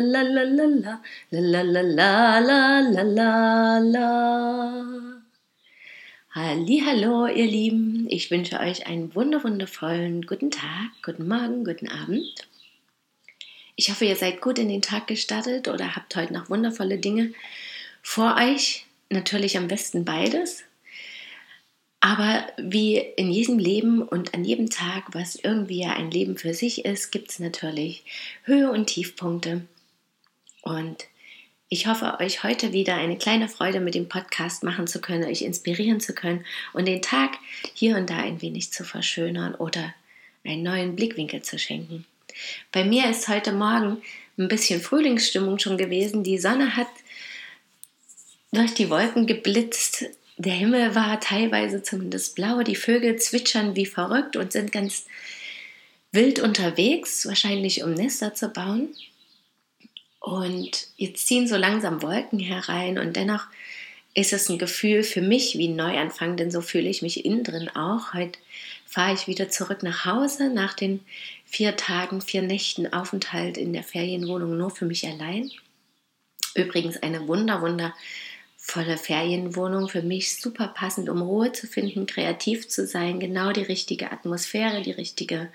la la la la la la la la la la la la Hallo, ihr Lieben. Ich wünsche euch einen wunderwundervollen guten Tag, guten Morgen, guten Abend. Ich hoffe, ihr seid gut in den Tag gestartet oder habt heute noch wundervolle Dinge vor euch. Natürlich am besten beides. Aber wie in jedem Leben und an jedem Tag, was irgendwie ein Leben für sich ist, gibt es natürlich Höhe und Tiefpunkte. Und ich hoffe, euch heute wieder eine kleine Freude mit dem Podcast machen zu können, euch inspirieren zu können und den Tag hier und da ein wenig zu verschönern oder einen neuen Blickwinkel zu schenken. Bei mir ist heute Morgen ein bisschen Frühlingsstimmung schon gewesen. Die Sonne hat durch die Wolken geblitzt. Der Himmel war teilweise zumindest blau, die Vögel zwitschern wie verrückt und sind ganz wild unterwegs, wahrscheinlich um Nester zu bauen. Und jetzt ziehen so langsam Wolken herein und dennoch ist es ein Gefühl für mich wie ein Neuanfang, denn so fühle ich mich innen drin auch. Heute fahre ich wieder zurück nach Hause nach den vier Tagen, vier Nächten Aufenthalt in der Ferienwohnung nur für mich allein. Übrigens eine wunder, wunder volle Ferienwohnung für mich super passend, um Ruhe zu finden, kreativ zu sein, genau die richtige Atmosphäre, die richtige,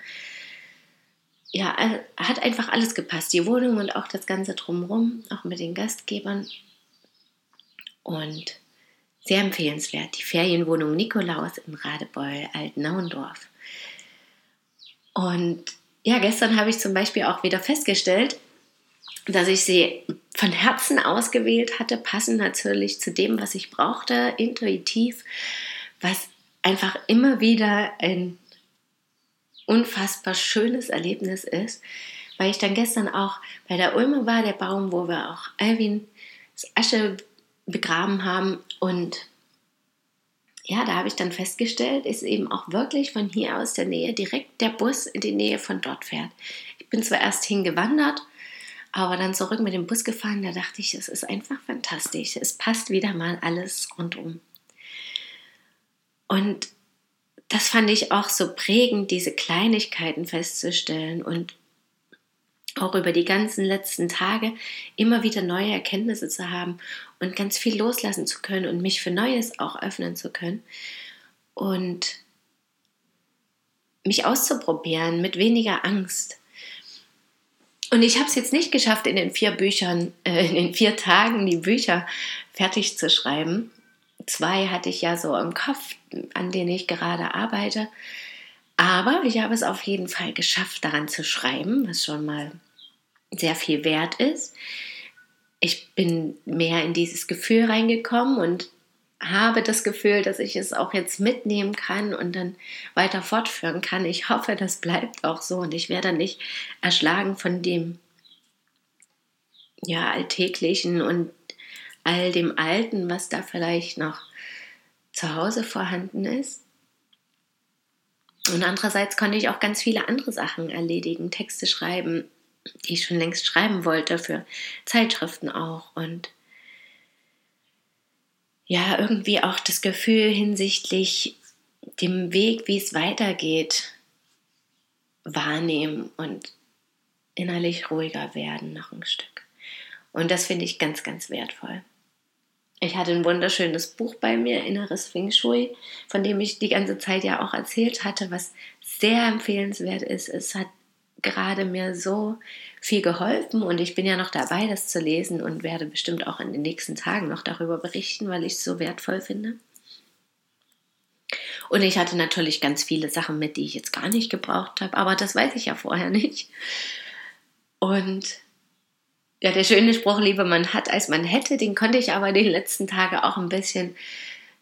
ja, hat einfach alles gepasst, die Wohnung und auch das Ganze drumherum, auch mit den Gastgebern. Und sehr empfehlenswert, die Ferienwohnung Nikolaus in Radebeul, Altnauendorf. Und ja, gestern habe ich zum Beispiel auch wieder festgestellt, dass ich sie von Herzen ausgewählt hatte, passend natürlich zu dem, was ich brauchte, intuitiv, was einfach immer wieder ein unfassbar schönes Erlebnis ist, weil ich dann gestern auch bei der Ulme war, der Baum, wo wir auch Alvin Asche begraben haben und ja, da habe ich dann festgestellt, ist eben auch wirklich von hier aus der Nähe direkt der Bus in die Nähe von dort fährt. Ich bin zwar erst hingewandert aber dann zurück mit dem Bus gefahren, da dachte ich, es ist einfach fantastisch. Es passt wieder mal alles rundum. Und das fand ich auch so prägend, diese Kleinigkeiten festzustellen und auch über die ganzen letzten Tage immer wieder neue Erkenntnisse zu haben und ganz viel loslassen zu können und mich für Neues auch öffnen zu können und mich auszuprobieren mit weniger Angst und ich habe es jetzt nicht geschafft, in den vier Büchern, äh, in den vier Tagen die Bücher fertig zu schreiben. Zwei hatte ich ja so im Kopf, an denen ich gerade arbeite. Aber ich habe es auf jeden Fall geschafft, daran zu schreiben, was schon mal sehr viel wert ist. Ich bin mehr in dieses Gefühl reingekommen und habe das Gefühl, dass ich es auch jetzt mitnehmen kann und dann weiter fortführen kann. Ich hoffe, das bleibt auch so und ich werde nicht erschlagen von dem ja alltäglichen und all dem Alten, was da vielleicht noch zu Hause vorhanden ist. Und andererseits konnte ich auch ganz viele andere Sachen erledigen, Texte schreiben, die ich schon längst schreiben wollte, für Zeitschriften auch und ja irgendwie auch das Gefühl hinsichtlich dem Weg, wie es weitergeht, wahrnehmen und innerlich ruhiger werden noch ein Stück. Und das finde ich ganz, ganz wertvoll. Ich hatte ein wunderschönes Buch bei mir, Inneres Feng Shui, von dem ich die ganze Zeit ja auch erzählt hatte, was sehr empfehlenswert ist. Es hat gerade mir so viel geholfen und ich bin ja noch dabei, das zu lesen und werde bestimmt auch in den nächsten Tagen noch darüber berichten, weil ich es so wertvoll finde. Und ich hatte natürlich ganz viele Sachen mit, die ich jetzt gar nicht gebraucht habe, aber das weiß ich ja vorher nicht. Und ja, der schöne Spruch, lieber man hat, als man hätte, den konnte ich aber den letzten Tagen auch ein bisschen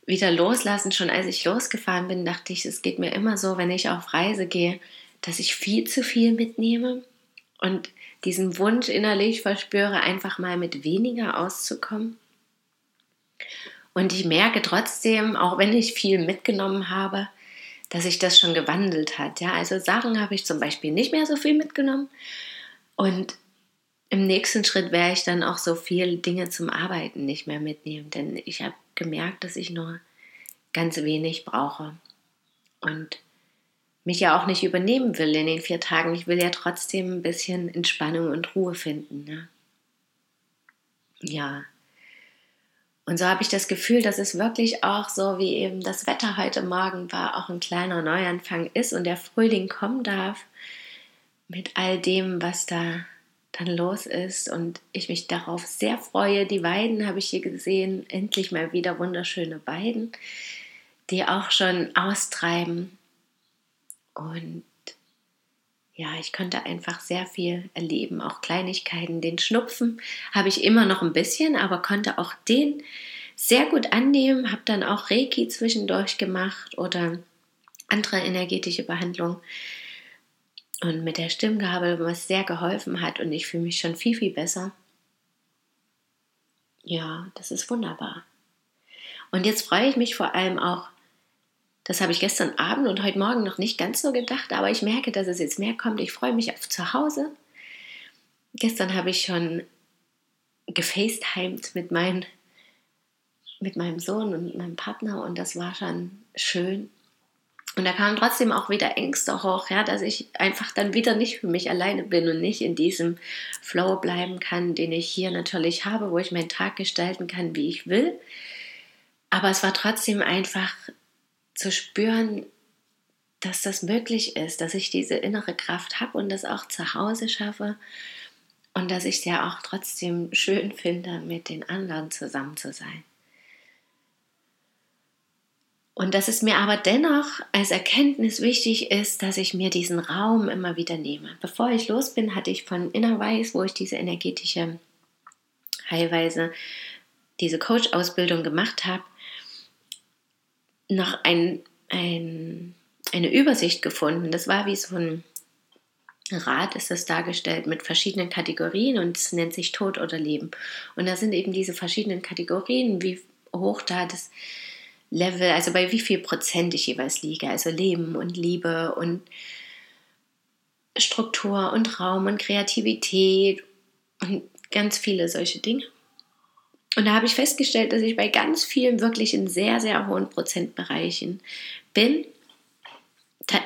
wieder loslassen. Schon als ich losgefahren bin, dachte ich, es geht mir immer so, wenn ich auf Reise gehe, dass ich viel zu viel mitnehme und diesen Wunsch innerlich verspüre, einfach mal mit weniger auszukommen. Und ich merke trotzdem, auch wenn ich viel mitgenommen habe, dass sich das schon gewandelt hat. Ja, also Sachen habe ich zum Beispiel nicht mehr so viel mitgenommen. Und im nächsten Schritt werde ich dann auch so viele Dinge zum Arbeiten nicht mehr mitnehmen, denn ich habe gemerkt, dass ich nur ganz wenig brauche. Und mich ja auch nicht übernehmen will in den vier Tagen. Ich will ja trotzdem ein bisschen Entspannung und Ruhe finden. Ne? Ja. Und so habe ich das Gefühl, dass es wirklich auch so wie eben das Wetter heute Morgen war, auch ein kleiner Neuanfang ist und der Frühling kommen darf mit all dem, was da dann los ist und ich mich darauf sehr freue. Die Weiden habe ich hier gesehen, endlich mal wieder wunderschöne Weiden, die auch schon austreiben und ja, ich konnte einfach sehr viel erleben, auch Kleinigkeiten. Den Schnupfen habe ich immer noch ein bisschen, aber konnte auch den sehr gut annehmen. Habe dann auch Reiki zwischendurch gemacht oder andere energetische Behandlungen. Und mit der Stimmgabel, was sehr geholfen hat und ich fühle mich schon viel, viel besser. Ja, das ist wunderbar. Und jetzt freue ich mich vor allem auch das habe ich gestern Abend und heute Morgen noch nicht ganz so gedacht, aber ich merke, dass es jetzt mehr kommt. Ich freue mich auf zu Hause. Gestern habe ich schon gefacetimed mit, mein, mit meinem Sohn und meinem Partner und das war schon schön. Und da kamen trotzdem auch wieder Ängste hoch, ja, dass ich einfach dann wieder nicht für mich alleine bin und nicht in diesem Flow bleiben kann, den ich hier natürlich habe, wo ich meinen Tag gestalten kann, wie ich will. Aber es war trotzdem einfach zu spüren, dass das möglich ist, dass ich diese innere Kraft habe und das auch zu Hause schaffe und dass ich es ja auch trotzdem schön finde, mit den anderen zusammen zu sein. Und dass es mir aber dennoch als Erkenntnis wichtig ist, dass ich mir diesen Raum immer wieder nehme. Bevor ich los bin, hatte ich von Inner Weiß, wo ich diese energetische Heilweise, diese Coach-Ausbildung gemacht habe, noch ein, ein, eine Übersicht gefunden. Das war wie so ein Rad ist das dargestellt mit verschiedenen Kategorien und es nennt sich Tod oder Leben. Und da sind eben diese verschiedenen Kategorien, wie hoch da das Level, also bei wie viel Prozent ich jeweils liege, also Leben und Liebe und Struktur und Raum und Kreativität und ganz viele solche Dinge. Und da habe ich festgestellt, dass ich bei ganz vielen wirklich in sehr, sehr hohen Prozentbereichen bin.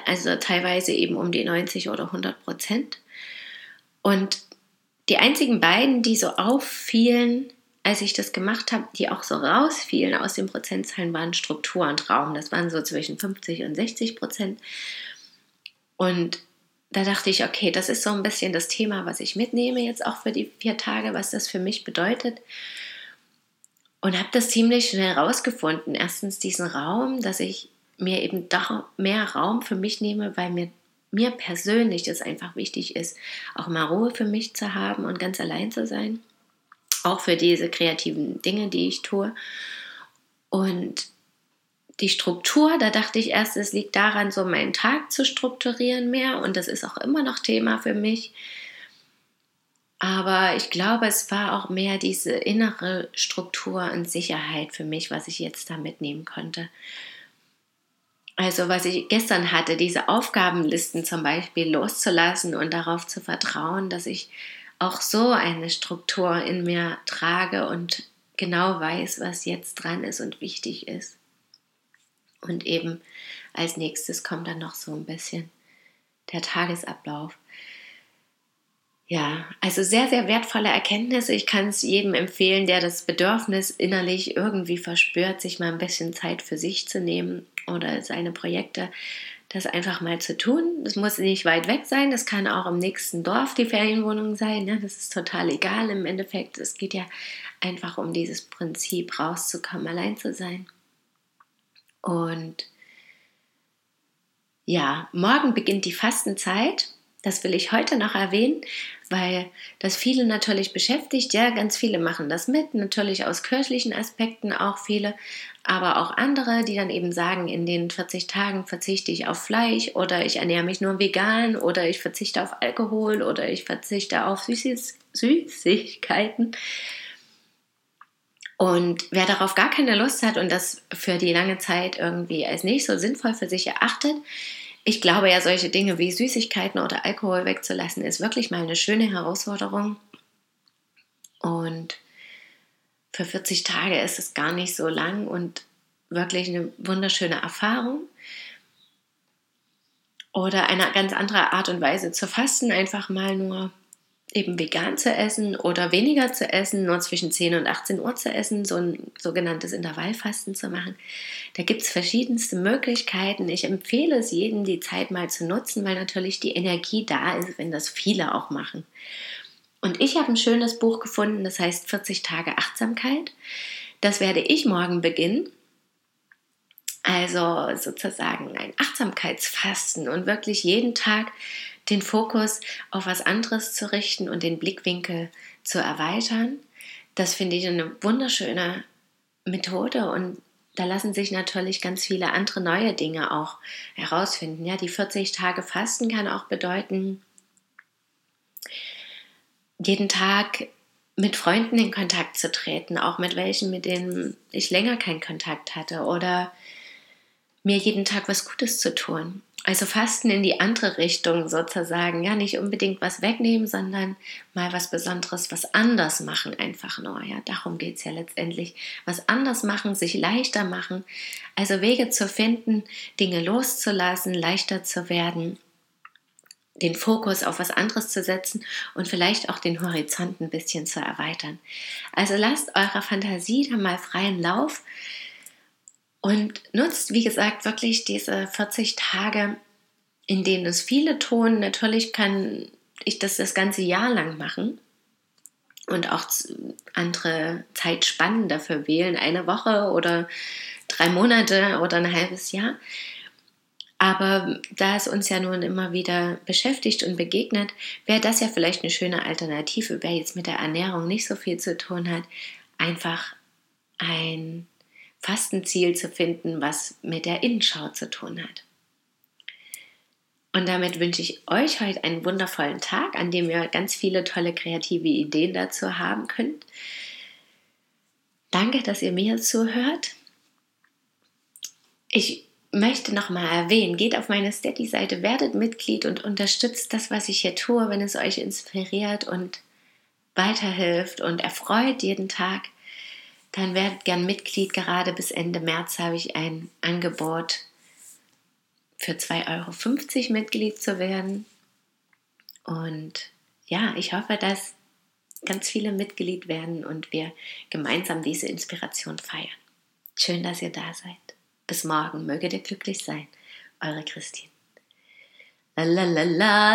Also teilweise eben um die 90 oder 100 Prozent. Und die einzigen beiden, die so auffielen, als ich das gemacht habe, die auch so rausfielen aus den Prozentzahlen, waren Struktur und Raum. Das waren so zwischen 50 und 60 Prozent. Und da dachte ich, okay, das ist so ein bisschen das Thema, was ich mitnehme jetzt auch für die vier Tage, was das für mich bedeutet. Und habe das ziemlich schnell rausgefunden. Erstens diesen Raum, dass ich mir eben doch mehr Raum für mich nehme, weil mir, mir persönlich es einfach wichtig ist, auch mal Ruhe für mich zu haben und ganz allein zu sein. Auch für diese kreativen Dinge, die ich tue. Und die Struktur, da dachte ich erst, es liegt daran, so meinen Tag zu strukturieren mehr. Und das ist auch immer noch Thema für mich aber ich glaube, es war auch mehr diese innere Struktur und Sicherheit für mich, was ich jetzt da mitnehmen konnte. Also was ich gestern hatte, diese Aufgabenlisten zum Beispiel loszulassen und darauf zu vertrauen, dass ich auch so eine Struktur in mir trage und genau weiß, was jetzt dran ist und wichtig ist. Und eben als nächstes kommt dann noch so ein bisschen der Tagesablauf. Ja, also sehr, sehr wertvolle Erkenntnisse. Ich kann es jedem empfehlen, der das Bedürfnis innerlich irgendwie verspürt, sich mal ein bisschen Zeit für sich zu nehmen oder seine Projekte, das einfach mal zu tun. Das muss nicht weit weg sein, das kann auch im nächsten Dorf die Ferienwohnung sein. Ne? Das ist total egal im Endeffekt. Es geht ja einfach um dieses Prinzip, rauszukommen, allein zu sein. Und ja, morgen beginnt die Fastenzeit. Das will ich heute noch erwähnen, weil das viele natürlich beschäftigt. Ja, ganz viele machen das mit, natürlich aus kirchlichen Aspekten auch viele, aber auch andere, die dann eben sagen, in den 40 Tagen verzichte ich auf Fleisch oder ich ernähre mich nur vegan oder ich verzichte auf Alkohol oder ich verzichte auf Süßes, Süßigkeiten. Und wer darauf gar keine Lust hat und das für die lange Zeit irgendwie als nicht so sinnvoll für sich erachtet, ich glaube ja, solche Dinge wie Süßigkeiten oder Alkohol wegzulassen, ist wirklich mal eine schöne Herausforderung. Und für 40 Tage ist es gar nicht so lang und wirklich eine wunderschöne Erfahrung. Oder eine ganz andere Art und Weise zu fasten, einfach mal nur eben vegan zu essen oder weniger zu essen, nur zwischen 10 und 18 Uhr zu essen, so ein sogenanntes Intervallfasten zu machen. Da gibt es verschiedenste Möglichkeiten. Ich empfehle es jedem, die Zeit mal zu nutzen, weil natürlich die Energie da ist, wenn das viele auch machen. Und ich habe ein schönes Buch gefunden, das heißt 40 Tage Achtsamkeit. Das werde ich morgen beginnen. Also sozusagen ein Achtsamkeitsfasten und wirklich jeden Tag den Fokus auf was anderes zu richten und den Blickwinkel zu erweitern. Das finde ich eine wunderschöne Methode und da lassen sich natürlich ganz viele andere neue Dinge auch herausfinden. Ja, die 40 Tage Fasten kann auch bedeuten, jeden Tag mit Freunden in Kontakt zu treten, auch mit welchen, mit denen ich länger keinen Kontakt hatte oder mir jeden Tag was Gutes zu tun. Also Fasten in die andere Richtung sozusagen. Ja, nicht unbedingt was wegnehmen, sondern mal was Besonderes, was anders machen, einfach nur. Ja, darum geht es ja letztendlich. Was anders machen, sich leichter machen. Also Wege zu finden, Dinge loszulassen, leichter zu werden, den Fokus auf was anderes zu setzen und vielleicht auch den Horizont ein bisschen zu erweitern. Also lasst eurer Fantasie da mal freien Lauf. Und nutzt, wie gesagt, wirklich diese 40 Tage, in denen es viele tun. Natürlich kann ich das das ganze Jahr lang machen und auch andere Zeitspannen dafür wählen, eine Woche oder drei Monate oder ein halbes Jahr. Aber da es uns ja nun immer wieder beschäftigt und begegnet, wäre das ja vielleicht eine schöne Alternative, wer jetzt mit der Ernährung nicht so viel zu tun hat, einfach ein Fastenziel zu finden, was mit der Innenschau zu tun hat. Und damit wünsche ich euch heute einen wundervollen Tag, an dem ihr ganz viele tolle kreative Ideen dazu haben könnt. Danke, dass ihr mir zuhört. Ich möchte nochmal erwähnen, geht auf meine Steady-Seite, werdet Mitglied und unterstützt das, was ich hier tue, wenn es euch inspiriert und weiterhilft und erfreut jeden Tag dann werdet gern Mitglied. Gerade bis Ende März habe ich ein Angebot für 2,50 Euro Mitglied zu werden. Und ja, ich hoffe, dass ganz viele Mitglied werden und wir gemeinsam diese Inspiration feiern. Schön, dass ihr da seid. Bis morgen, möget ihr glücklich sein. Eure Christine. la